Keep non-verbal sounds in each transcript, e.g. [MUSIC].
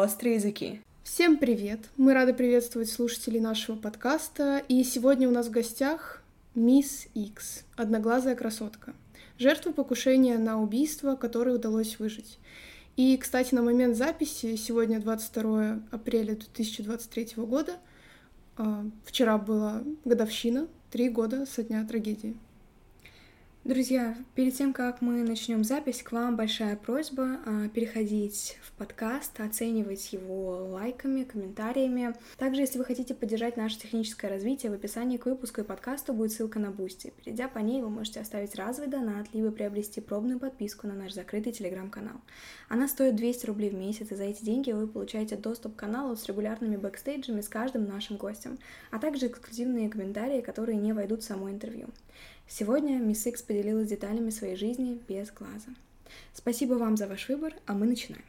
острые языки. Всем привет! Мы рады приветствовать слушателей нашего подкаста. И сегодня у нас в гостях Мисс Икс, одноглазая красотка, жертва покушения на убийство, которое удалось выжить. И, кстати, на момент записи, сегодня 22 апреля 2023 года, а, вчера была годовщина, три года со дня трагедии. Друзья, перед тем, как мы начнем запись, к вам большая просьба а, переходить в подкаст, оценивать его лайками, комментариями. Также, если вы хотите поддержать наше техническое развитие, в описании к выпуску и подкасту будет ссылка на Бусти. Перейдя по ней, вы можете оставить разовый донат, либо приобрести пробную подписку на наш закрытый телеграм-канал. Она стоит 200 рублей в месяц, и за эти деньги вы получаете доступ к каналу с регулярными бэкстейджами с каждым нашим гостем, а также эксклюзивные комментарии, которые не войдут в само интервью. Сегодня мисс Икс поделилась деталями своей жизни без глаза. Спасибо вам за ваш выбор, а мы начинаем.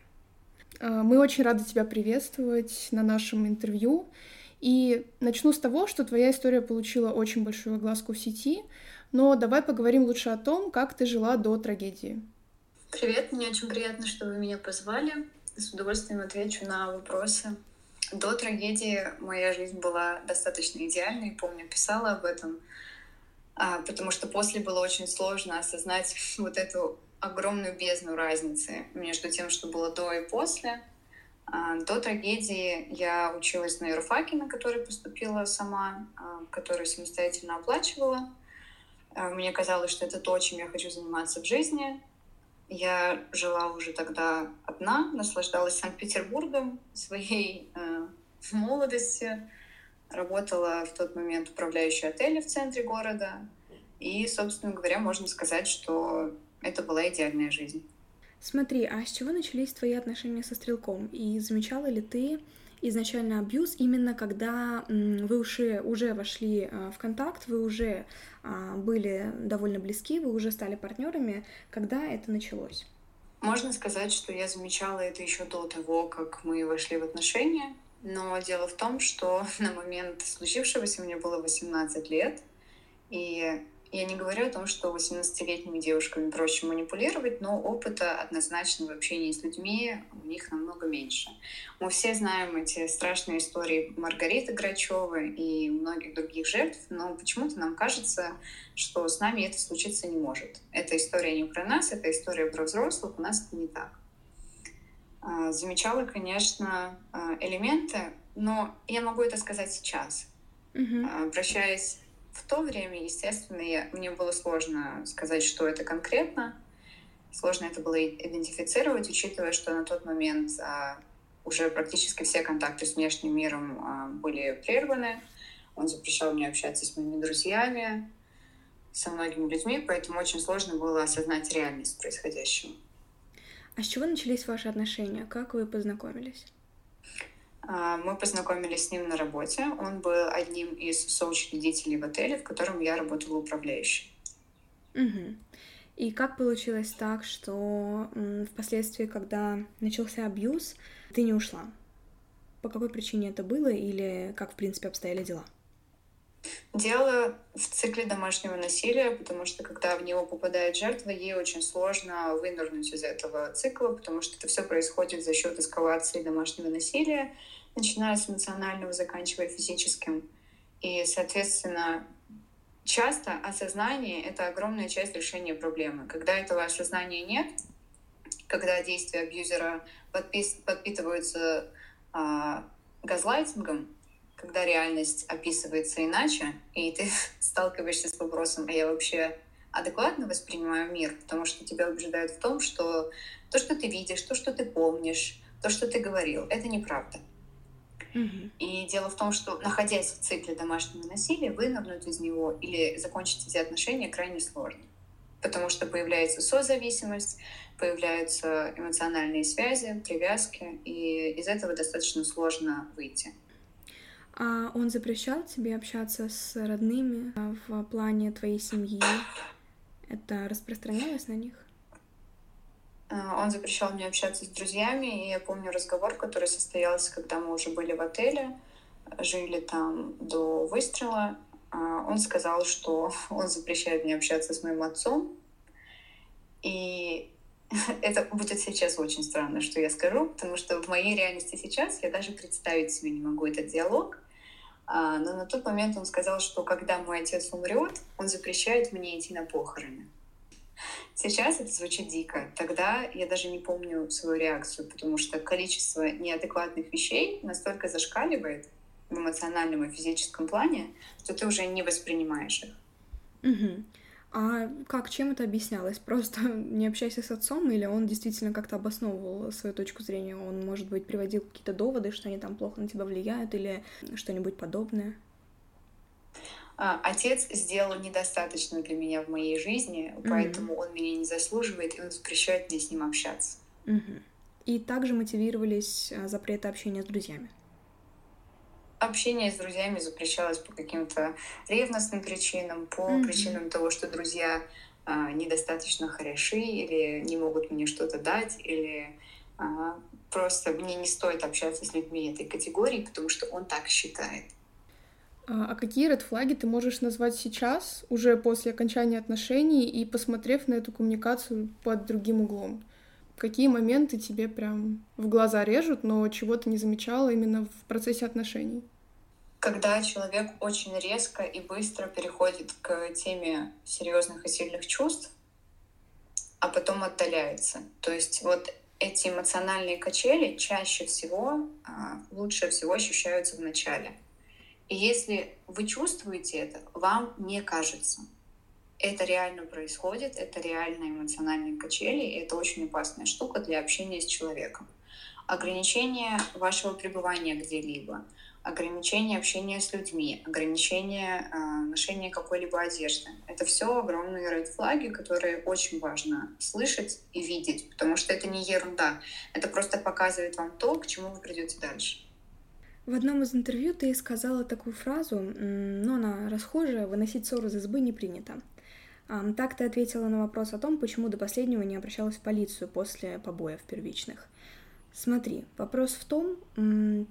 А, мы очень рады тебя приветствовать на нашем интервью. И начну с того, что твоя история получила очень большую огласку в сети, но давай поговорим лучше о том, как ты жила до трагедии. Привет, мне очень приятно, что вы меня позвали. С удовольствием отвечу на вопросы. До трагедии моя жизнь была достаточно идеальной, помню, писала об этом — потому что после было очень сложно осознать [LAUGHS] вот эту огромную бездну разницы между тем, что было до и после. А, до трагедии я училась на юрфаке, на который поступила сама, а, который самостоятельно оплачивала. Мне казалось, что это то, чем я хочу заниматься в жизни. Я жила уже тогда одна, наслаждалась Санкт-Петербургом, своей э, [LAUGHS] молодостью, Работала в тот момент управляющей отеля в центре города. И, собственно говоря, можно сказать, что это была идеальная жизнь. Смотри, а с чего начались твои отношения со стрелком? И замечала ли ты изначально абьюз именно когда вы уже, уже вошли а, в контакт, вы уже а, были довольно близки, вы уже стали партнерами, когда это началось? Можно сказать, что я замечала это еще до того, как мы вошли в отношения. Но дело в том, что [LAUGHS] на момент случившегося мне было 18 лет, и я не говорю о том, что 18-летними девушками проще манипулировать, но опыта однозначно в общении с людьми у них намного меньше. Мы все знаем эти страшные истории Маргариты Грачевой и многих других жертв, но почему-то нам кажется, что с нами это случиться не может. Эта история не про нас, это история про взрослых, у нас это не так. А, замечала, конечно, а, элементы, но я могу это сказать сейчас. Mm-hmm. Обращаясь в то время, естественно, я, мне было сложно сказать, что это конкретно. Сложно это было идентифицировать, учитывая, что на тот момент а, уже практически все контакты с внешним миром а, были прерваны. Он запрещал мне общаться с моими друзьями, со многими людьми, поэтому очень сложно было осознать реальность происходящего. А с чего начались ваши отношения? Как вы познакомились? А, мы познакомились с ним на работе. Он был одним из соучредителей в отеле, в котором я работала управляющей. Угу. И как получилось так, что впоследствии, когда начался абьюз, ты не ушла? По какой причине это было или как, в принципе, обстояли дела? Дело в цикле домашнего насилия, потому что когда в него попадает жертва, ей очень сложно вынырнуть из этого цикла, потому что это все происходит за счет эскалации домашнего насилия, начиная с эмоционального, заканчивая физическим. И, соответственно, часто осознание — это огромная часть решения проблемы. Когда этого осознания нет, когда действия абьюзера подпис подпитываются а, газлайтингом, когда реальность описывается иначе, и ты [LAUGHS] сталкиваешься с вопросом, а я вообще адекватно воспринимаю мир, потому что тебя убеждают в том, что то, что ты видишь, то, что ты помнишь, то, что ты говорил, это неправда. Mm-hmm. И дело в том, что находясь в цикле домашнего насилия, вынырнуть из него или закончить эти отношения крайне сложно. Потому что появляется созависимость, появляются эмоциональные связи, привязки, и из этого достаточно сложно выйти. А он запрещал тебе общаться с родными а, в плане твоей семьи? Это распространялось на них? А, он запрещал мне общаться с друзьями, и я помню разговор, который состоялся, когда мы уже были в отеле, жили там до выстрела. А, он сказал, что [LAUGHS] он запрещает мне общаться с моим отцом, и [LAUGHS] это будет сейчас очень странно, что я скажу, потому что в моей реальности сейчас я даже представить себе не могу этот диалог. А, но на тот момент он сказал, что когда мой отец умрет, он запрещает мне идти на похороны. Сейчас это звучит дико. Тогда я даже не помню свою реакцию, потому что количество неадекватных вещей настолько зашкаливает в эмоциональном и физическом плане, что ты уже не воспринимаешь их. Угу. А как, чем это объяснялось? Просто [LAUGHS] не общайся с отцом, или он действительно как-то обосновывал свою точку зрения? Он, может быть, приводил какие-то доводы, что они там плохо на тебя влияют, или что-нибудь подобное? А, отец сделал недостаточно для меня в моей жизни, поэтому mm-hmm. он меня не заслуживает, и он запрещает мне с ним общаться. Mm-hmm. И также мотивировались а, запреты общения с друзьями общение с друзьями запрещалось по каким-то ревностным причинам, по mm-hmm. причинам того, что друзья а, недостаточно хороши или не могут мне что-то дать, или а, просто мне не стоит общаться с людьми этой категории, потому что он так считает. А, а какие редфлаги ты можешь назвать сейчас, уже после окончания отношений и посмотрев на эту коммуникацию под другим углом? Какие моменты тебе прям в глаза режут, но чего ты не замечала именно в процессе отношений? когда человек очень резко и быстро переходит к теме серьезных и сильных чувств, а потом отдаляется. То есть вот эти эмоциональные качели чаще всего, а, лучше всего ощущаются в начале. И если вы чувствуете это, вам не кажется. Это реально происходит, это реально эмоциональные качели, и это очень опасная штука для общения с человеком. Ограничение вашего пребывания где-либо — ограничение общения с людьми, ограничение э, ношения какой-либо одежды. Это все огромные red флаги, которые очень важно слышать и видеть, потому что это не ерунда. Это просто показывает вам то, к чему вы придете дальше. В одном из интервью ты сказала такую фразу, но она расхожая, выносить ссоры из избы не принято. Так ты ответила на вопрос о том, почему до последнего не обращалась в полицию после побоев первичных. Смотри, вопрос в том,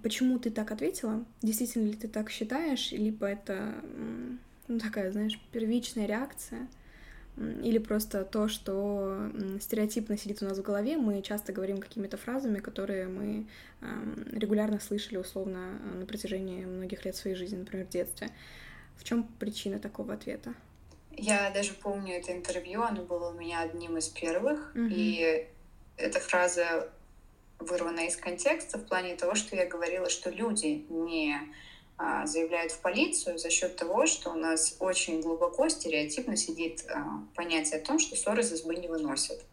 почему ты так ответила, действительно ли ты так считаешь, либо это ну, такая, знаешь, первичная реакция, или просто то, что стереотипно сидит у нас в голове, мы часто говорим какими-то фразами, которые мы регулярно слышали условно на протяжении многих лет своей жизни, например, в детстве. В чем причина такого ответа? Я даже помню это интервью, оно было у меня одним из первых, mm-hmm. и эта фраза вырвано из контекста в плане того, что я говорила, что люди не а, заявляют в полицию за счет того, что у нас очень глубоко стереотипно сидит а, понятие о том, что ссоры из избы не выносят.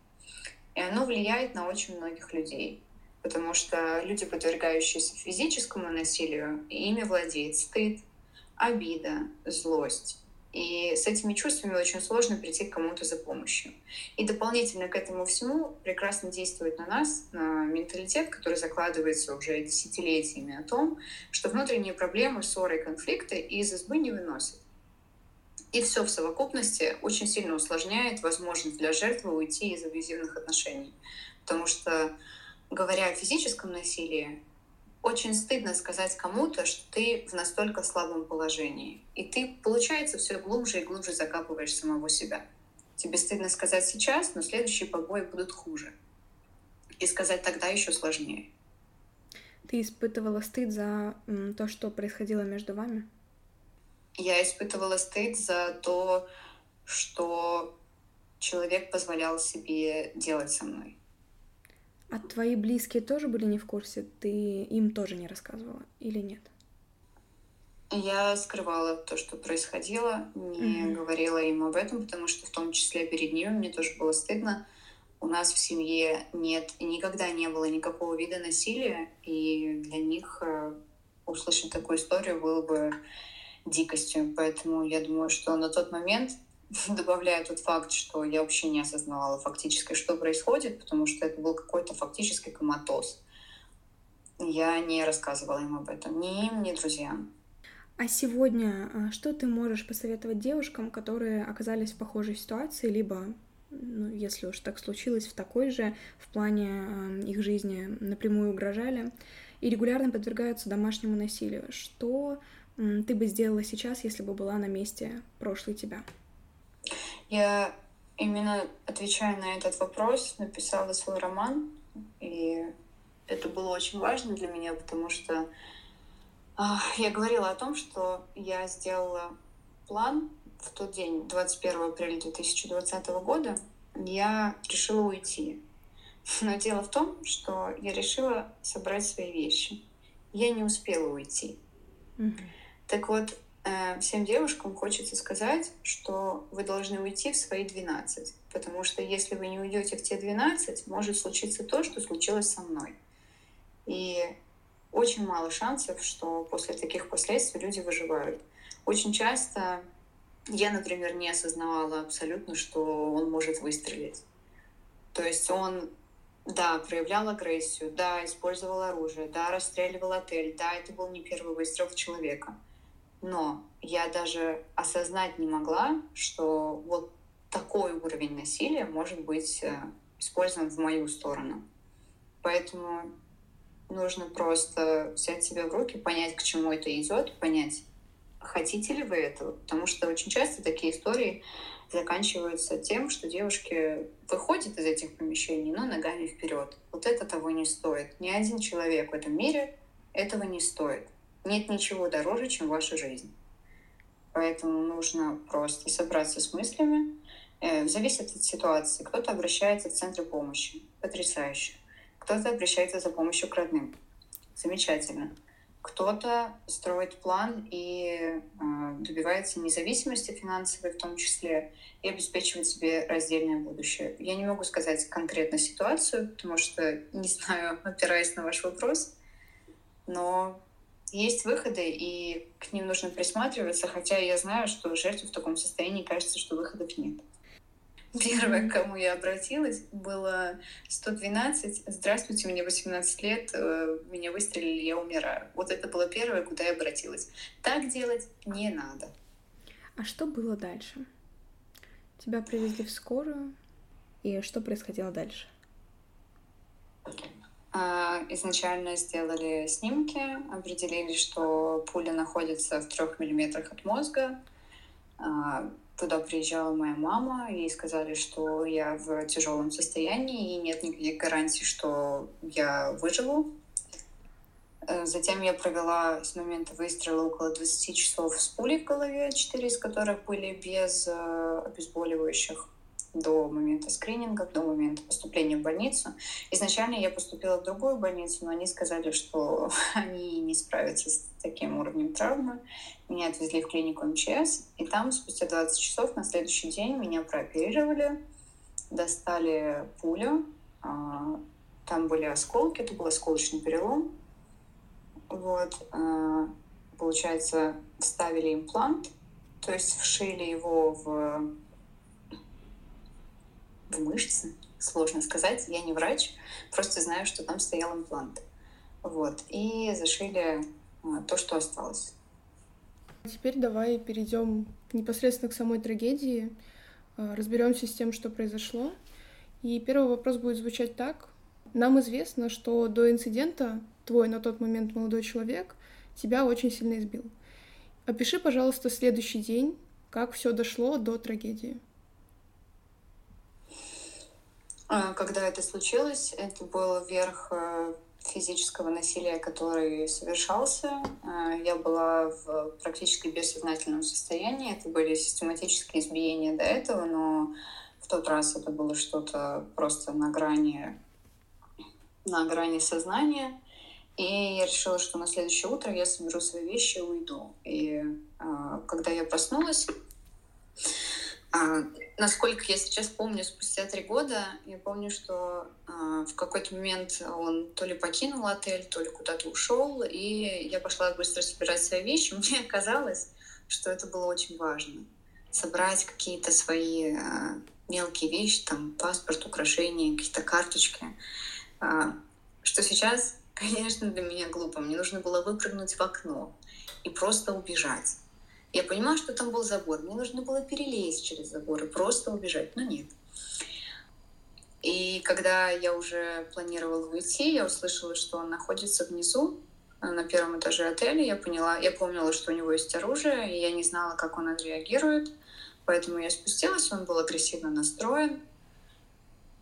И оно влияет на очень многих людей. Потому что люди, подвергающиеся физическому насилию, ими владеет стыд, обида, злость. И с этими чувствами очень сложно прийти к кому-то за помощью. И дополнительно к этому всему прекрасно действует на нас на менталитет, который закладывается уже десятилетиями о том, что внутренние проблемы, ссоры и конфликты из избы не выносят. И все в совокупности очень сильно усложняет возможность для жертвы уйти из абьюзивных отношений. Потому что, говоря о физическом насилии, очень стыдно сказать кому-то, что ты в настолько слабом положении. И ты, получается, все глубже и глубже закапываешь самого себя. Тебе стыдно сказать сейчас, но следующие побои будут хуже. И сказать тогда еще сложнее. Ты испытывала стыд за то, что происходило между вами? Я испытывала стыд за то, что человек позволял себе делать со мной. А твои близкие тоже были не в курсе? Ты им тоже не рассказывала или нет? Я скрывала то, что происходило, не mm-hmm. говорила им об этом, потому что в том числе перед ними мне тоже было стыдно. У нас в семье нет никогда не было никакого вида насилия, и для них э, услышать такую историю было бы дикостью. Поэтому я думаю, что на тот момент [LAUGHS] добавляю тот факт, что я вообще не осознавала фактически, что происходит, потому что это был какой-то фактически коматоз. Я не рассказывала им об этом, ни им, ни друзьям. А сегодня а, что ты можешь посоветовать девушкам, которые оказались в похожей ситуации, либо, ну, если уж так случилось, в такой же, в плане э, их жизни напрямую угрожали и регулярно подвергаются домашнему насилию? Что ты бы сделала сейчас, если бы была на месте прошлой тебя? Я именно отвечая на этот вопрос, написала свой роман. И это было очень важно для меня, потому что э, я говорила о том, что я сделала план в тот день, 21 апреля 2020 года, я решила уйти. Но дело в том, что я решила собрать свои вещи. Я не успела уйти. Mm-hmm. Так вот, всем девушкам хочется сказать, что вы должны уйти в свои 12. Потому что если вы не уйдете в те 12, может случиться то, что случилось со мной. И очень мало шансов, что после таких последствий люди выживают. Очень часто я, например, не осознавала абсолютно, что он может выстрелить. То есть он, да, проявлял агрессию, да, использовал оружие, да, расстреливал отель, да, это был не первый выстрел в человека. Но я даже осознать не могла, что вот такой уровень насилия может быть э, использован в мою сторону. Поэтому нужно просто взять себя в руки, понять, к чему это идет, понять, хотите ли вы этого. Потому что очень часто такие истории заканчиваются тем, что девушки выходят из этих помещений, но ногами вперед. Вот это того не стоит. Ни один человек в этом мире этого не стоит. Нет ничего дороже, чем ваша жизнь. Поэтому нужно просто собраться с мыслями. Э, зависит от ситуации. Кто-то обращается в центры помощи. Потрясающе. Кто-то обращается за помощью к родным. Замечательно. Кто-то строит план и э, добивается независимости финансовой в том числе и обеспечивает себе раздельное будущее. Я не могу сказать конкретно ситуацию, потому что не [LAUGHS] знаю, опираясь на ваш вопрос, но есть выходы, и к ним нужно присматриваться, хотя я знаю, что жертве в таком состоянии кажется, что выходов нет. Первое, к кому я обратилась, было 112. Здравствуйте, мне 18 лет, э, меня выстрелили, я умираю. Вот это было первое, куда я обратилась. Так делать не надо. А что было дальше? Тебя привезли в скорую, и что происходило дальше? А, изначально сделали снимки, определили, что пуля находится в трех миллиметрах от мозга. А, Туда приезжала моя мама, и сказали, что я в тяжелом состоянии, и нет никаких гарантий, что я выживу. Э, затем я провела с момента выстрела около 20 часов с пулей в голове, 4 из которых были без э, обезболивающих до момента скрининга, до момента поступления в больницу. Изначально я поступила в другую больницу, но они сказали, что [LAUGHS] они не справятся с таким уровнем травмы. Меня отвезли в клинику МЧС, и там спустя 20 часов на следующий день меня прооперировали, достали пулю, а, там были осколки, это был осколочный перелом. Вот, а, получается, вставили имплант, то есть вшили его в в мышцы, сложно сказать, я не врач, просто знаю, что там стоял имплант. Вот, и зашили а, то, что осталось. Теперь давай перейдем непосредственно к самой трагедии, а, разберемся с тем, что произошло. И первый вопрос будет звучать так. Нам известно, что до инцидента твой на тот момент молодой человек тебя очень сильно избил. Опиши, пожалуйста, следующий день, как все дошло до трагедии. А, когда это случилось, это был верх э, физического насилия, который совершался. А, я была в практически бессознательном состоянии. Это были систематические избиения до этого, но в тот раз это было что-то просто на грани, на грани сознания. И я решила, что на следующее утро я соберу свои вещи и уйду. И э, когда я проснулась, а, насколько я сейчас помню, спустя три года, я помню, что а, в какой-то момент он то ли покинул отель, то ли куда-то ушел, и я пошла быстро собирать свои вещи. [LAUGHS] Мне казалось, что это было очень важно. Собрать какие-то свои а, мелкие вещи, там паспорт, украшения, какие-то карточки. А, что сейчас, [LAUGHS] конечно, для меня глупо. Мне нужно было выпрыгнуть в окно и просто убежать. Я понимаю, что там был забор. Мне нужно было перелезть через забор и просто убежать, но нет. И когда я уже планировала уйти, я услышала, что он находится внизу, э, на первом этаже отеля. Я поняла, я помнила, что у него есть оружие, и я не знала, как он отреагирует. Поэтому я спустилась, он был агрессивно настроен.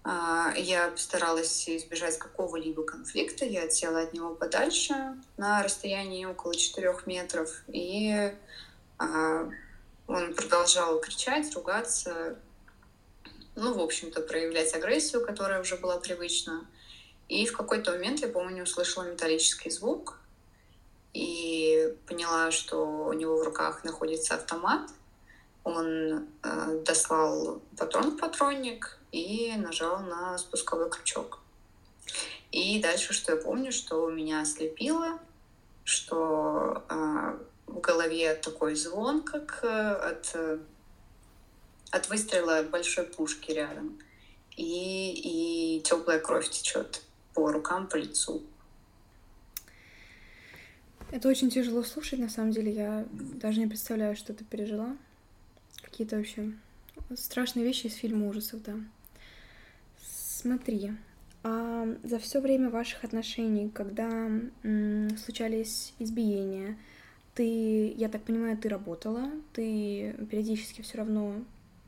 А, я постаралась избежать какого-либо конфликта. Я отсела от него подальше на расстоянии около 4 метров. И он продолжал кричать, ругаться, ну, в общем-то, проявлять агрессию, которая уже была привычна. И в какой-то момент, я помню, услышала металлический звук и поняла, что у него в руках находится автомат — он э, дослал патрон в патронник и нажал на спусковой крючок. И дальше, что я помню, что меня ослепило, что э, в голове такой звон, как э, от, э, от выстрела большой пушки рядом. И, и теплая кровь течет по рукам, по лицу. Это очень тяжело слушать, на самом деле. Я даже не представляю, что ты пережила. Какие-то вообще страшные вещи из фильма ужасов, да. Смотри, а за все время ваших отношений, когда м, случались избиения, ты, я так понимаю, ты работала, ты периодически все равно,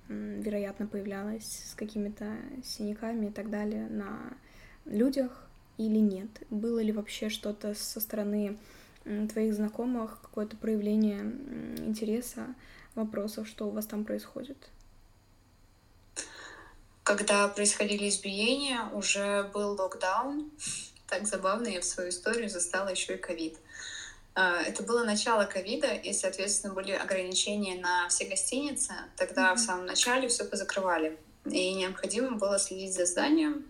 вероятно, появлялась с какими-то синяками и так далее на людях или нет? Было ли вообще что-то со стороны твоих знакомых, какое-то проявление интереса вопросов, что у вас там происходит? Когда происходили избиения, уже был локдаун. Так забавно, я в свою историю застала еще и ковид. Это было начало ковида, и, соответственно, были ограничения на все гостиницы. Тогда mm-hmm. в самом начале все позакрывали. И необходимо было следить за зданием,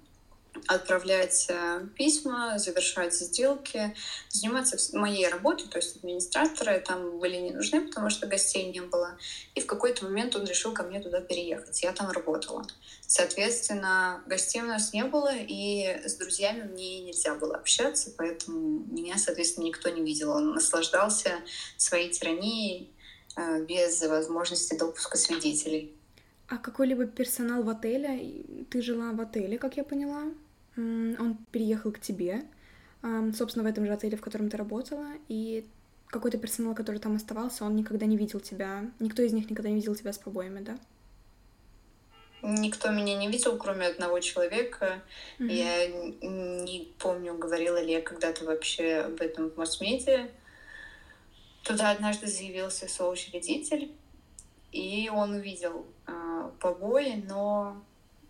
отправлять э, письма, завершать сделки, заниматься моей работой, то есть администраторы там были не нужны, потому что гостей не было. И в какой-то момент он решил ко мне туда переехать. Я там работала. Соответственно, гостей у нас не было, и с друзьями мне нельзя было общаться, поэтому меня, соответственно, никто не видел. Он наслаждался своей тиранией э, без возможности допуска свидетелей. А какой-либо персонал в отеле? Ты жила в отеле, как я поняла? Он переехал к тебе, собственно, в этом же отеле, в котором ты работала, и какой-то персонал, который там оставался, он никогда не видел тебя, никто из них никогда не видел тебя с побоями, да? Никто меня не видел, кроме одного человека. Mm-hmm. Я не помню, говорила ли я когда-то вообще об этом в масс-медиа. Туда однажды заявился соучредитель, и он увидел э, побои, но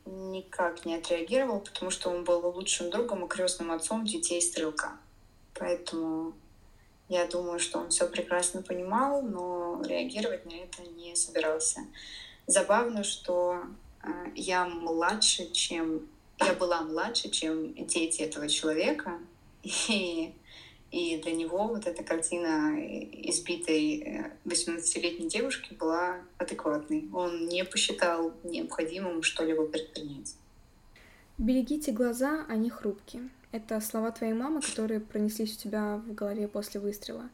никак не отреагировал, потому что он был лучшим другом и крестным отцом детей стрелка. Поэтому я думаю, что он все прекрасно понимал, но реагировать на это не собирался. Забавно, что э, я младше, чем я была младше, чем дети этого человека, [LAUGHS] и и для него вот эта картина избитой 18-летней э, девушки была адекватной. Он не посчитал необходимым что-либо предпринять. Берегите глаза, они хрупкие. Это слова твоей мамы, которые пронеслись у тебя в голове после выстрела.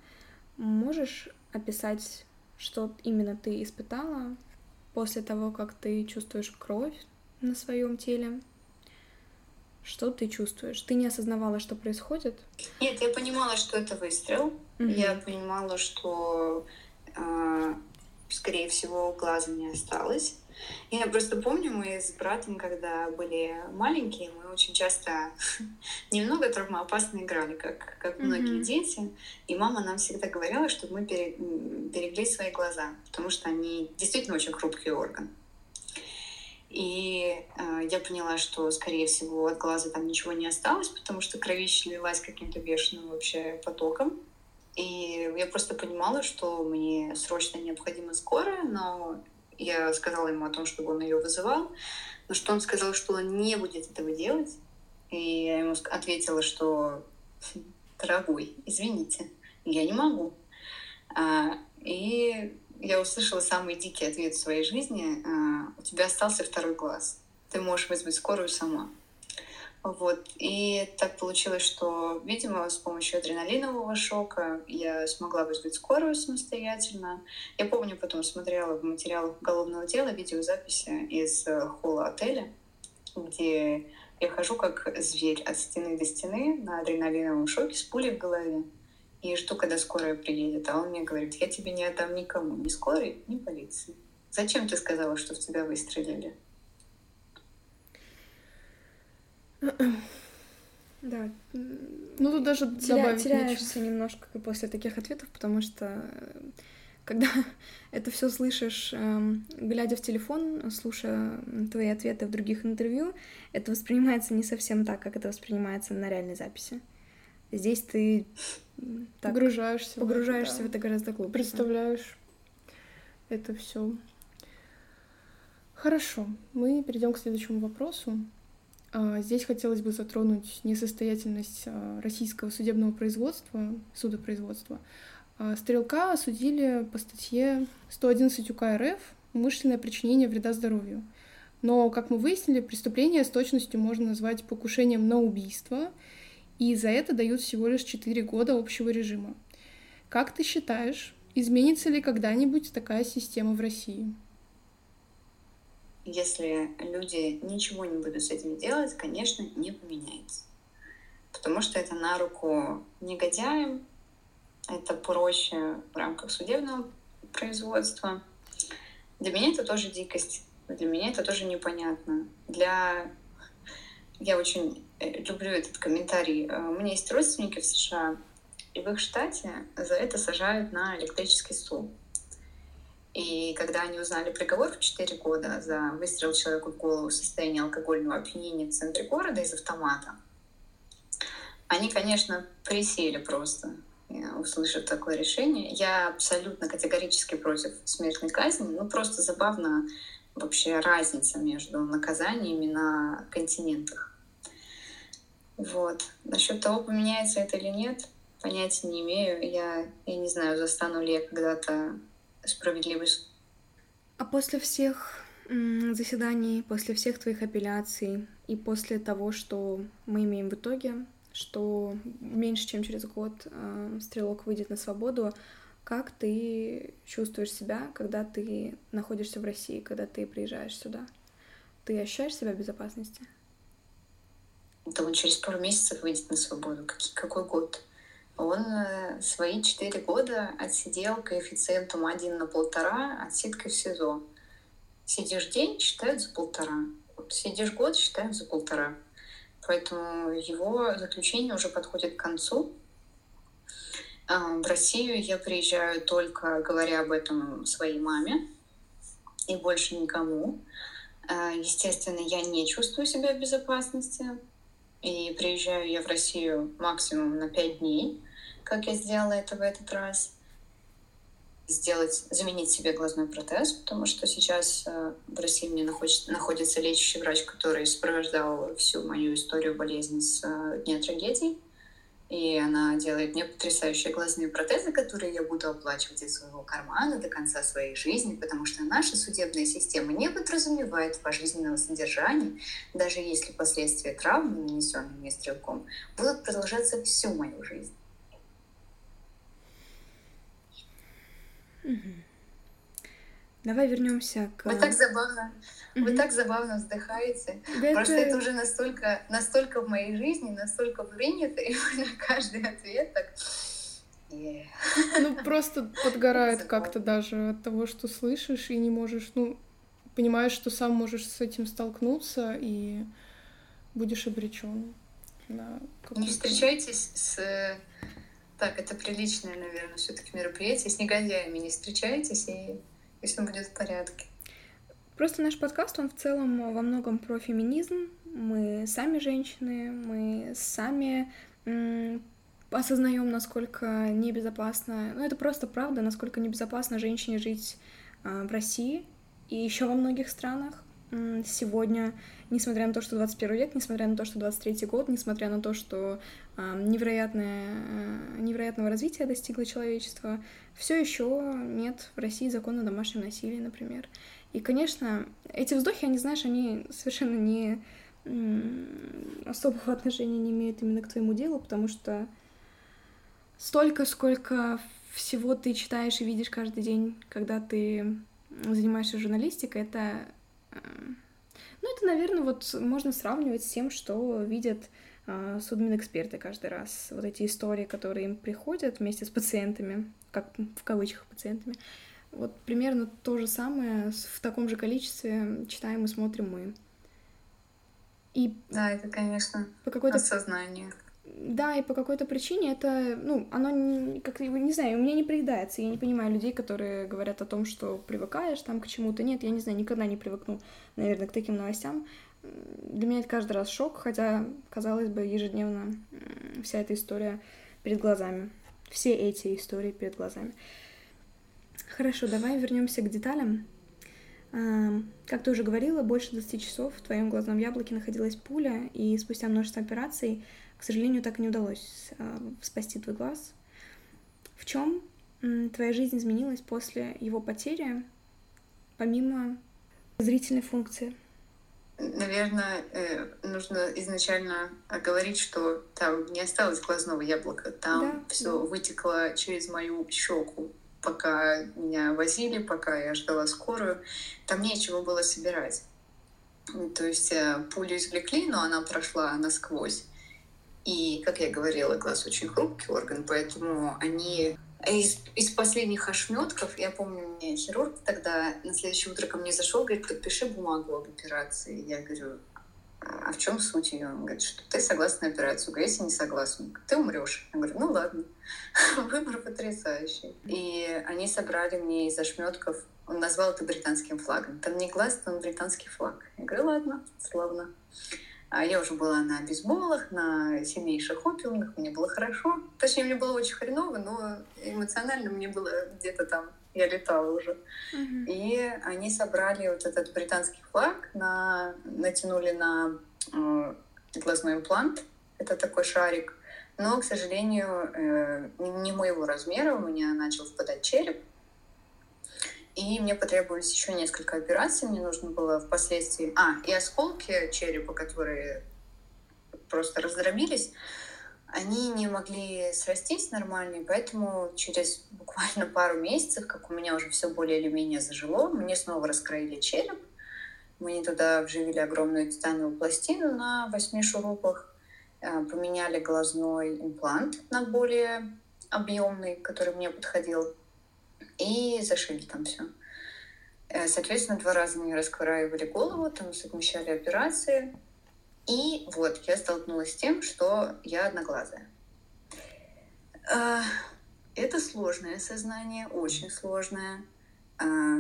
Можешь описать, что именно ты испытала после того, как ты чувствуешь кровь на своем теле? Что ты чувствуешь? Ты не осознавала, что происходит? Нет, я понимала, что это выстрел. Mm-hmm. Я понимала, что, э, скорее всего, глаза не осталось. Я просто помню, мы с братом, когда были маленькие, мы очень часто [LAUGHS] немного травмоопасно играли, как, как mm-hmm. многие дети. И мама нам всегда говорила, чтобы мы берегли свои глаза, потому что они действительно очень хрупкий орган. И э, я поняла, что, скорее всего, от глаза там ничего не осталось, потому что кровища лилась каким-то бешеным вообще потоком. И я просто понимала, что мне срочно необходима скорая, но я сказала ему о том, чтобы он ее вызывал, но что он сказал, что он не будет этого делать. И я ему ответила, что дорогой, извините, я не могу. А, и я услышала самый дикий ответ в своей жизни. А, у тебя остался второй глаз. Ты можешь вызвать скорую сама. Вот. И так получилось, что, видимо, с помощью адреналинового шока я смогла вызвать скорую самостоятельно. Я помню, потом смотрела в материалах уголовного дела видеозаписи из э, холла отеля, где я хожу как зверь от стены до стены на адреналиновом шоке с пулей в голове и жду, когда скорая приедет. А он мне говорит, я тебе не отдам никому, ни скорой, ни полиции. Зачем ты сказала, что в тебя выстрелили? Да. Ну, тут даже Теря, добавить теряешься нечего. немножко после таких ответов, потому что э, когда [LAUGHS] это все слышишь, эм, глядя в телефон, слушая твои ответы в других интервью, это воспринимается не совсем так, как это воспринимается на реальной записи. Здесь ты так, погружаешься, погружаешься в это, в это гораздо глубже. Представляешь это все. Хорошо, мы перейдем к следующему вопросу. А, здесь хотелось бы затронуть несостоятельность а, российского судебного производства, судопроизводства. А, стрелка осудили по статье 111 УК РФ «Умышленное причинение вреда здоровью». Но, как мы выяснили, преступление с точностью можно назвать покушением на убийство, и за это дают всего лишь 4 года общего режима. Как ты считаешь, изменится ли когда-нибудь такая система в России? если люди ничего не будут с этим делать, конечно, не поменяется. Потому что это на руку негодяям, это проще в рамках судебного производства. Для меня это тоже дикость, для меня это тоже непонятно. Для... Я очень э, люблю этот комментарий. Э, у меня есть родственники в США, и в их штате за это сажают на электрический стул. И когда они узнали приговор в 4 года за выстрел человеку в голову в состоянии алкогольного опьянения в центре города из автомата, они, конечно, присели просто, э, услышав такое решение. Я абсолютно категорически против смертной казни. Ну, просто забавно вообще разница между наказаниями на континентах. Вот. Насчет того, поменяется это или нет, понятия не имею. Я, я не знаю, застану ли я когда-то справедливость. А после всех заседаний, после всех твоих апелляций и после того, что мы имеем в итоге, что меньше чем через год э, стрелок выйдет на свободу, как ты чувствуешь себя, когда ты находишься в России, когда ты приезжаешь сюда? Ты ощущаешь себя в безопасности? Да он через пару месяцев выйдет на свободу. Какой, какой год? Он э, свои четыре года отсидел коэффициентом один на полтора отсидкой в СИЗО. Сидишь день, считают за полтора. Сидишь год, считают за полтора. Поэтому его заключение уже подходит к концу. А, в Россию я приезжаю только говоря об этом своей маме и больше никому. А, естественно, я не чувствую себя в безопасности, и приезжаю я в Россию максимум на пять дней, как я сделала это в этот раз. Сделать, заменить себе глазной протез, потому что сейчас э, в России мне находится, находится лечащий врач, который сопровождал всю мою историю болезни с э, дня трагедии. И она делает мне потрясающие глазные протезы, которые я буду оплачивать из своего кармана до конца своей жизни, потому что наша судебная система не подразумевает пожизненного содержания, даже если последствия травмы, нанесенные мне стрелком, будут продолжаться всю мою жизнь. Давай вернемся к... Вы так забавно, вы так забавно вздыхаете. Да Просто это... это уже настолько, настолько в моей жизни, настолько принято, и [LAUGHS] на каждый ответ так... Yeah. Ну, просто подгорает как-то даже от того, что слышишь, и не можешь, ну, понимаешь, что сам можешь с этим столкнуться, и будешь обречен на Не встречайтесь с так, это приличное, наверное, все-таки мероприятие. С негодяями не встречайтесь, и, и все будет в порядке. Просто наш подкаст, он в целом во многом про феминизм. Мы сами женщины, мы сами осознаем, насколько небезопасно, ну это просто правда, насколько небезопасно женщине жить э, в России и еще во многих странах. Сегодня, несмотря на то, что 21 век, несмотря на то, что 23 год, несмотря на то, что невероятное, э, невероятного развития достигло человечество, все еще нет в России закона о домашнем насилии, например. И, конечно, эти вздохи, они, знаешь, они совершенно не особого отношения не имеют именно к твоему делу, потому что столько, сколько всего ты читаешь и видишь каждый день, когда ты занимаешься журналистикой, это, ну, это, наверное, вот можно сравнивать с тем, что видят а, судмедэксперты каждый раз. Вот эти истории, которые им приходят вместе с пациентами, как в кавычках пациентами, Вот примерно то же самое в таком же количестве читаем и смотрим мы. И да, это, конечно, по какой-то осознание. Да, и по какой-то причине это, ну, оно, как не знаю, у меня не приедается. Я не понимаю людей, которые говорят о том, что привыкаешь там к чему-то. Нет, я не знаю, никогда не привыкну, наверное, к таким новостям. Для меня это каждый раз шок, хотя, казалось бы, ежедневно вся эта история перед глазами. Все эти истории перед глазами. Хорошо, давай вернемся к деталям. Как ты уже говорила, больше 20 часов в твоем глазном яблоке находилась пуля, и спустя множество операций, к сожалению, так и не удалось а, спасти твой глаз. В чем твоя жизнь изменилась после его потери, помимо зрительной функции? Наверное, э, нужно изначально говорить, что там не осталось глазного яблока, там да, все да. вытекло через мою щеку пока меня возили, пока я ждала скорую, там нечего было собирать. То есть э, пулю извлекли, но она прошла насквозь. И, как я говорила, глаз очень хрупкий орган, поэтому они из, из последних ошметков, я помню, мне хирург тогда на следующее утро ко мне зашел, говорит, подпиши бумагу об операции. Я говорю, а в чем суть ее? Он говорит, что ты согласна на операцию. Говорю, если не согласна, ты умрешь. Я говорю, ну ладно. [LAUGHS] Выбор потрясающий. И они собрали мне из ошметков, он назвал это британским флагом. Там не глаз, там британский флаг. Я говорю, ладно, славно. А я уже была на бейсболах, на сильнейших опиумных, мне было хорошо. Точнее, мне было очень хреново, но эмоционально мне было где-то там я летала уже. Mm-hmm. И они собрали вот этот британский флаг, на, натянули на э, глазной имплант. Это такой шарик. Но, к сожалению, э, не моего размера, у меня начал впадать череп. И мне потребовались еще несколько операций. Мне нужно было впоследствии... А, и осколки черепа, которые просто раздробились, они не могли срастись нормально, поэтому через буквально пару месяцев, как у меня уже все более или менее зажило, мне снова раскроили череп. Мне туда вживили огромную титановую пластину на восьми шурупах, э, поменяли глазной имплант на более объемный, который мне подходил, и зашили там все. Э, соответственно, два раза мне раскраивали голову, там совмещали операции. И вот я столкнулась с тем, что я одноглазая. А, это сложное сознание, очень сложное. А,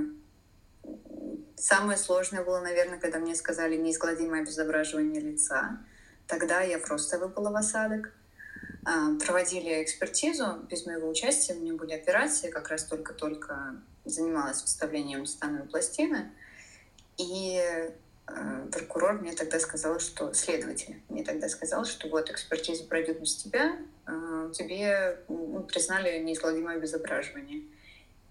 самое сложное было, наверное, когда мне сказали неизгладимое обезображивание лица. Тогда я просто выпала в осадок. А, проводили экспертизу без моего участия. У меня были операции, как раз только-только занималась вставлением титановой пластины. И Э, прокурор мне тогда сказал, что следователь мне тогда сказал, что вот экспертиза пройдет без тебя, э, тебе ну, признали неизгладимое обезображивание.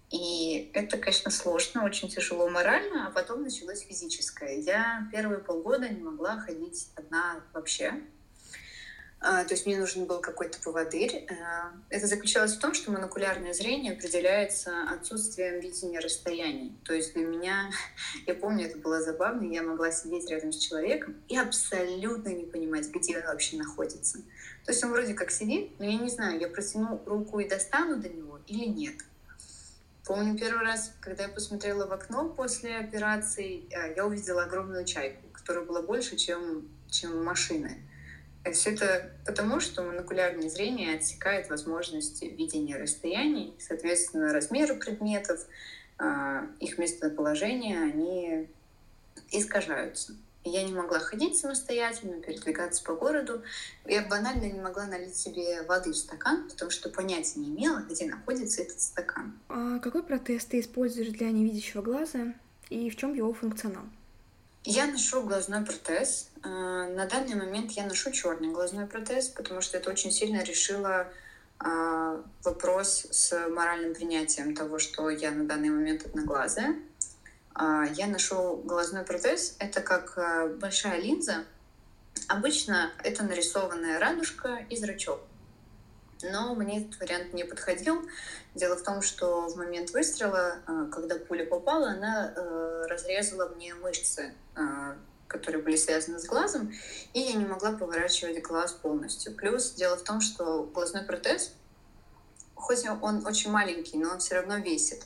И это, конечно, сложно, очень тяжело морально, а потом началось физическое. Я первые полгода не могла ходить одна вообще. А, то есть мне нужен был какой-то поводырь. А, это заключалось в том, что монокулярное зрение определяется отсутствием видения расстояний. То есть для меня, [LAUGHS] я помню, это было забавно, я могла сидеть рядом с человеком и абсолютно не понимать, где он вообще находится. То есть он вроде как сидит, но я не знаю, я протяну руку и достану до него или нет. Помню первый раз, когда я посмотрела в окно после операции, а, я увидела огромную чайку, которая была больше, чем, чем машины. Все это потому, что монокулярное зрение отсекает возможности видения расстояний, соответственно, размеры предметов, а, их местоположение, они искажаются. Я не могла ходить самостоятельно, передвигаться по городу. Я банально не могла налить себе воды в стакан, потому что понятия не имела, где находится этот стакан. А какой протез ты используешь для невидящего глаза и в чем его функционал? Я ношу глазной протез. А, на данный момент я ношу черный глазной протез, потому что это очень сильно решило а, вопрос с моральным принятием того, что я на данный момент одноглазая. А, я ношу глазной протез. Это как большая линза. Обычно это нарисованная радужка и зрачок но мне этот вариант не подходил. Дело в том, что в момент выстрела, э, когда пуля попала, она э, разрезала мне мышцы, э, которые были связаны с глазом, и я не могла поворачивать глаз полностью. Плюс дело в том, что глазной протез, хоть он очень маленький, но он все равно весит.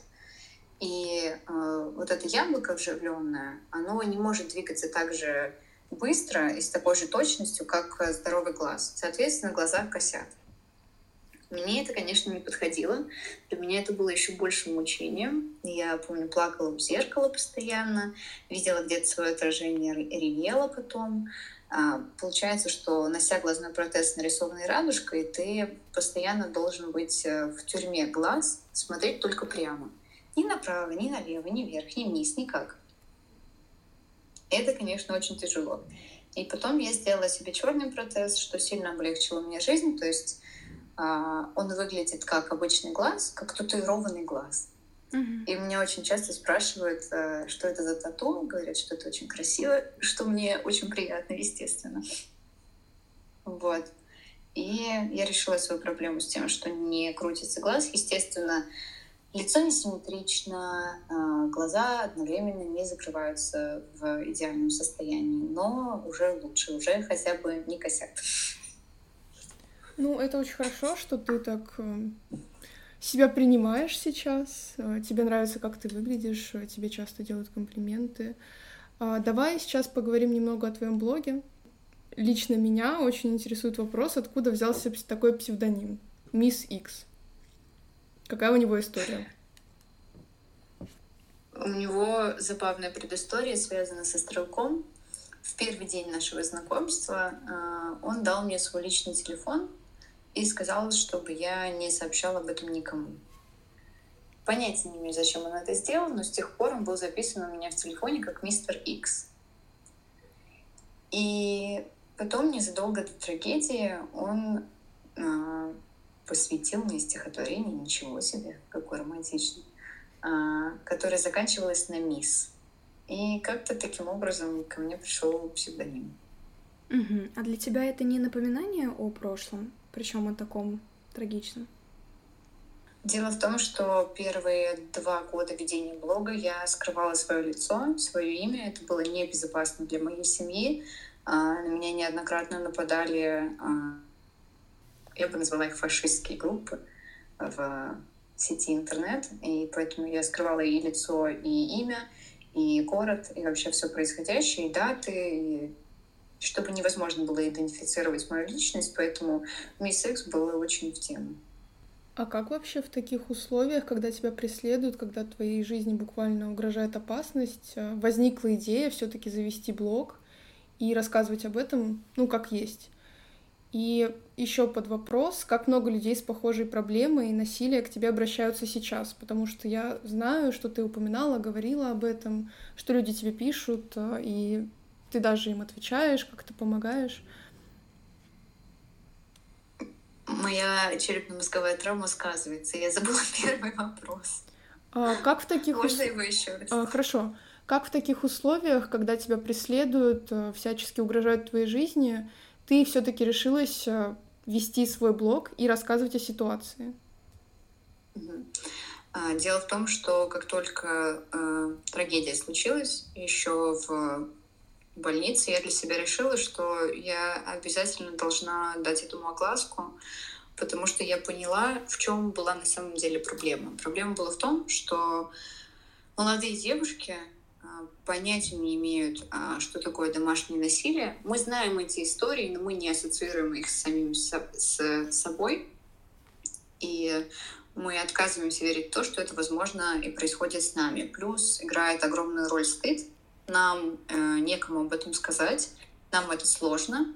И вот это яблоко вживленное, оно не может двигаться так же быстро и с такой же точностью, как здоровый глаз. Соответственно, глаза косят. Мне это, конечно, не подходило. Для меня это было еще большим мучением. Я помню, плакала в зеркало постоянно, видела где-то свое отражение, ревела потом. А, получается, что нося глазной протез нарисованной радужкой, ты постоянно должен быть э, в тюрьме глаз, смотреть только прямо. Ни направо, ни налево, ни вверх, ни вниз, никак. Это, конечно, очень тяжело. И потом я сделала себе черный протез, что сильно облегчило мне жизнь. То есть он выглядит как обычный глаз, как татуированный глаз. Uh-huh. И меня очень часто спрашивают, э, что это за тату, говорят, что это очень красиво, [LAUGHS] что мне очень приятно, естественно. Вот. И я решила свою проблему с тем, что не крутится глаз. Естественно, лицо несимметрично, а, глаза одновременно не закрываются в идеальном состоянии, но уже лучше, уже хотя бы не косят. Ну, это очень хорошо, что ты так э, себя принимаешь сейчас. Э, тебе нравится, как ты выглядишь, э, тебе часто делают комплименты. А, давай сейчас поговорим немного о твоем блоге. Лично меня очень интересует вопрос, откуда взялся такой псевдоним Мисс Икс. Какая у него история? У него забавная предыстория, связана со стрелком. В первый день нашего знакомства он дал мне свой личный телефон, и сказал, чтобы я не сообщала об этом никому. Понятия не имею, зачем он это сделал, но с тех пор он был записан у меня в телефоне как мистер Икс. И потом, незадолго до трагедии, он э, посвятил мне стихотворение «Ничего себе, какой романтичный», э, которое заканчивалось на «Мисс». И как-то таким образом ко мне пришел псевдоним. Угу. А для тебя это не напоминание о прошлом? Причем о таком трагичном? Дело в том, что первые два года ведения блога я скрывала свое лицо, свое имя. Это было небезопасно для моей семьи. А, на меня неоднократно нападали, а, я бы назвала их фашистские группы в сети интернет. И поэтому я скрывала и лицо, и имя, и город, и вообще все происходящее, и даты, и чтобы невозможно было идентифицировать мою личность, поэтому мисс секс было очень в тему. А как вообще в таких условиях, когда тебя преследуют, когда твоей жизни буквально угрожает опасность, э, возникла идея все-таки завести блог и рассказывать об этом, ну, как есть? И еще под вопрос, как много людей с похожей проблемой и насилия к тебе обращаются сейчас, потому что я знаю, что ты упоминала, говорила об этом, что люди тебе пишут, э, и ты даже им отвечаешь, как-то помогаешь. Моя черепно-мозговая травма сказывается. Я забыла [LAUGHS] первый вопрос. А, как в таких Можно его еще раз? А, хорошо. Как в таких условиях, когда тебя преследуют, э, всячески угрожают твоей жизни, ты все-таки решилась э, вести свой блог и рассказывать о ситуации? А, дело в том, что как только э, трагедия случилась, еще в больнице, я для себя решила, что я обязательно должна дать этому огласку, потому что я поняла, в чем была на самом деле проблема. Проблема была в том, что молодые девушки а, понятия не имеют, а, что такое домашнее насилие. Мы знаем эти истории, но мы не ассоциируем их с самим с собой. И мы отказываемся верить в то, что это возможно и происходит с нами. Плюс играет огромную роль стыд, нам э, некому об этом сказать, нам это сложно,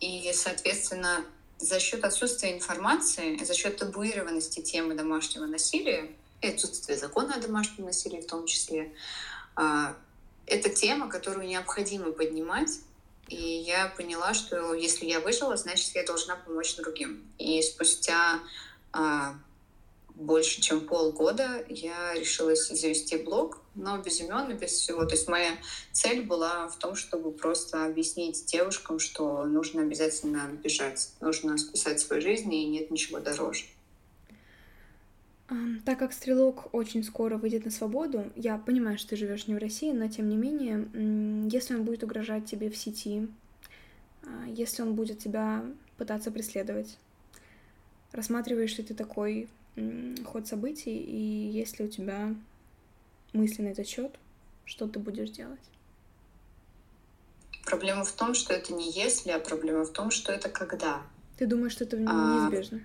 и, соответственно, за счет отсутствия информации, за счет табуированности темы домашнего насилия и отсутствия закона о домашнем насилии в том числе, э, это тема, которую необходимо поднимать, и я поняла, что если я выжила, значит, я должна помочь другим. И спустя э, больше, чем полгода я решилась завести блог, но без имен и без всего. То есть моя цель была в том, чтобы просто объяснить девушкам, что нужно обязательно бежать, нужно спасать свою жизнь, и нет ничего дороже. Так как стрелок очень скоро выйдет на свободу, я понимаю, что ты живешь не в России, но тем не менее, если он будет угрожать тебе в сети, а, если он будет тебя пытаться преследовать, рассматриваешь ли ты такой ход событий, и есть ли у тебя этот счет, что ты будешь делать? Проблема в том, что это не если, а проблема в том, что это когда. Ты думаешь, что это неизбежно?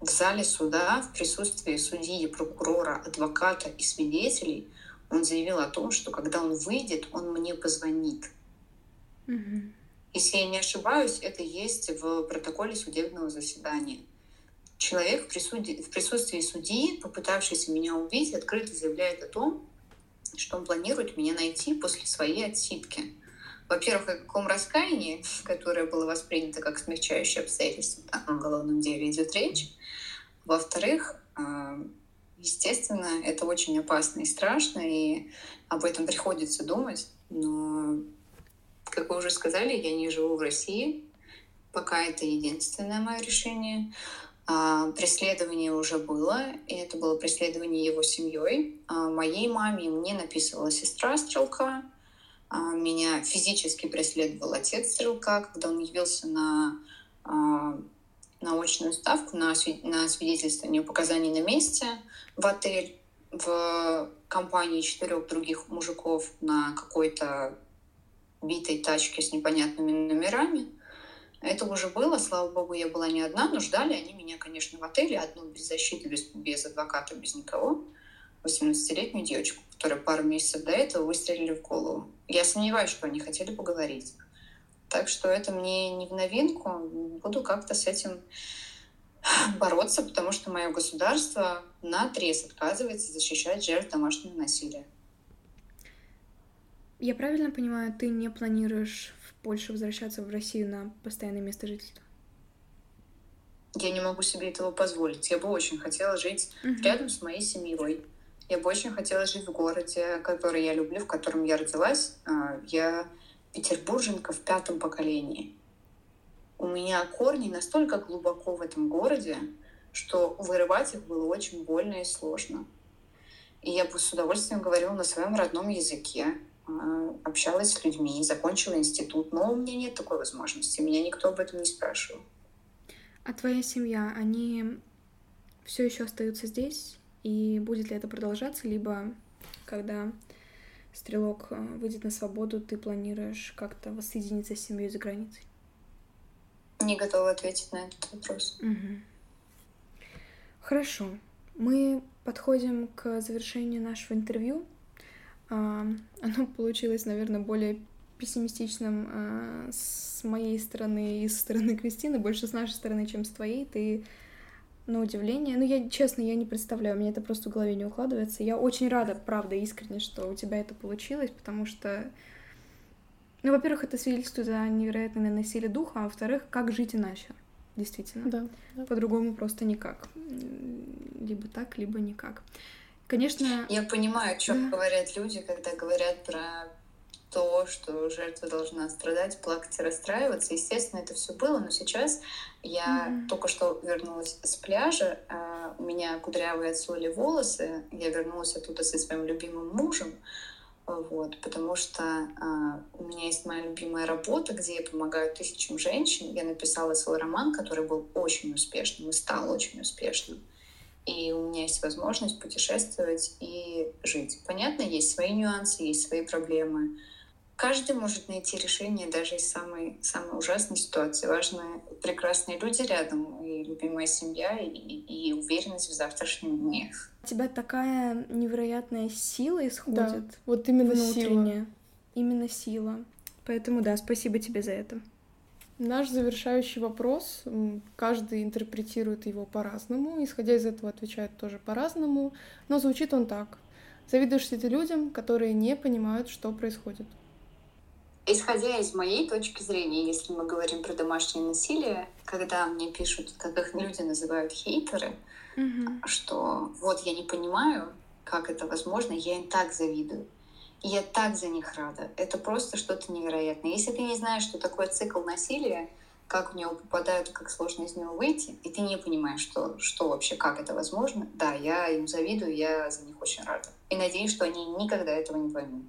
А, в зале суда, в присутствии судьи, прокурора, адвоката и свидетелей, он заявил о том, что когда он выйдет, он мне позвонит. Угу. Если я не ошибаюсь, это есть в протоколе судебного заседания. Человек в, присуди... в присутствии судьи, попытавшийся меня убить, открыто заявляет о том, что он планирует меня найти после своей отсидки. Во-первых, о каком раскаянии, которое было воспринято как смягчающее обстоятельство в уголовном деле, идет речь. Во-вторых, а, естественно, это очень опасно и страшно, и об этом приходится думать, но как вы уже сказали, я не живу в России. Пока это единственное мое решение. А, преследование уже было, и это было преследование его семьей. А, моей маме мне написывала сестра стрелка. А, меня физически преследовал отец стрелка, когда он явился на на очную ставку, на, на свидетельствование показаний на месте в отель в компании четырех других мужиков на какой-то битой тачке с непонятными номерами. Это уже было, слава богу, я была не одна, но ждали они меня, конечно, в отеле, одну без защиты, без, без адвоката, без никого, 18-летнюю девочку, которая пару месяцев до этого выстрелили в голову. Я сомневаюсь, что они хотели поговорить. Так что это мне не в новинку. Буду как-то с этим [SIGHS] бороться, потому что мое государство на отрез отказывается защищать жертв домашнего насилия. Я правильно понимаю, ты не планируешь в Польшу возвращаться в Россию на постоянное место жительства? Я не могу себе этого позволить. Я бы очень хотела жить uh-huh. рядом с моей семьей. Я бы очень хотела жить в городе, который я люблю, в котором я родилась. А, я петербурженка в пятом поколении. У меня корни настолько глубоко в этом городе, что вырывать их было очень больно и сложно. И я бы с удовольствием говорила на своем родном языке, общалась с людьми, закончила институт, но у меня нет такой возможности, меня никто об этом не спрашивал. А твоя семья, они все еще остаются здесь? И будет ли это продолжаться, либо когда стрелок а, выйдет на свободу, ты планируешь как-то воссоединиться с семьей за границей? Не готова ответить на этот вопрос. Угу. Хорошо. Мы подходим к завершению нашего интервью. А, [LAUGHS] оно получилось, наверное, более пессимистичным а, с моей стороны и с стороны [LAUGHS] Кристины, больше с нашей стороны, чем с твоей. Ты на удивление. Ну, я, честно, я не представляю, у меня это просто в голове не укладывается. Я очень рада, правда, искренне, что у тебя это получилось, потому что, ну, во-первых, это свидетельствует о невероятной насилии духа, а во-вторых, как жить иначе, действительно. Да. да. По-другому просто никак. Либо так, либо никак. Конечно... Я понимаю, о чем да. говорят люди, когда говорят про то, что жертва должна страдать, плакать и расстраиваться. Естественно, это все было, но сейчас я mm-hmm. только что вернулась с пляжа, а, у меня кудрявые от соли волосы, я вернулась оттуда со своим любимым мужем, вот, потому что а, у меня есть моя любимая работа, где я помогаю тысячам женщин. Я написала свой роман, который был очень успешным и стал очень успешным и у меня есть возможность путешествовать и жить. Понятно, есть свои нюансы, есть свои проблемы. Каждый может найти решение даже из самой, самой ужасной ситуации. Важно прекрасные люди рядом, и любимая семья, и, и уверенность в завтрашнем дне. У тебя такая невероятная сила исходит. Да, вот именно внутренняя. Сила. Именно сила. Поэтому да, спасибо тебе за это. Наш завершающий вопрос, каждый интерпретирует его по-разному, исходя из этого отвечает тоже по-разному, но звучит он так. Завидуешь ли ты людям, которые не понимают, что происходит? Исходя из моей точки зрения, если мы говорим про домашнее насилие, когда мне пишут, как их люди называют хейтеры, mm-hmm. что вот я не понимаю, как это возможно, я им так завидую. Я так за них рада. Это просто что-то невероятное. Если ты не знаешь, что такое цикл насилия, как в него попадают, как сложно из него выйти, и ты не понимаешь, что, что вообще, как это возможно, да, я им завидую, я за них очень рада. И надеюсь, что они никогда этого не поймут.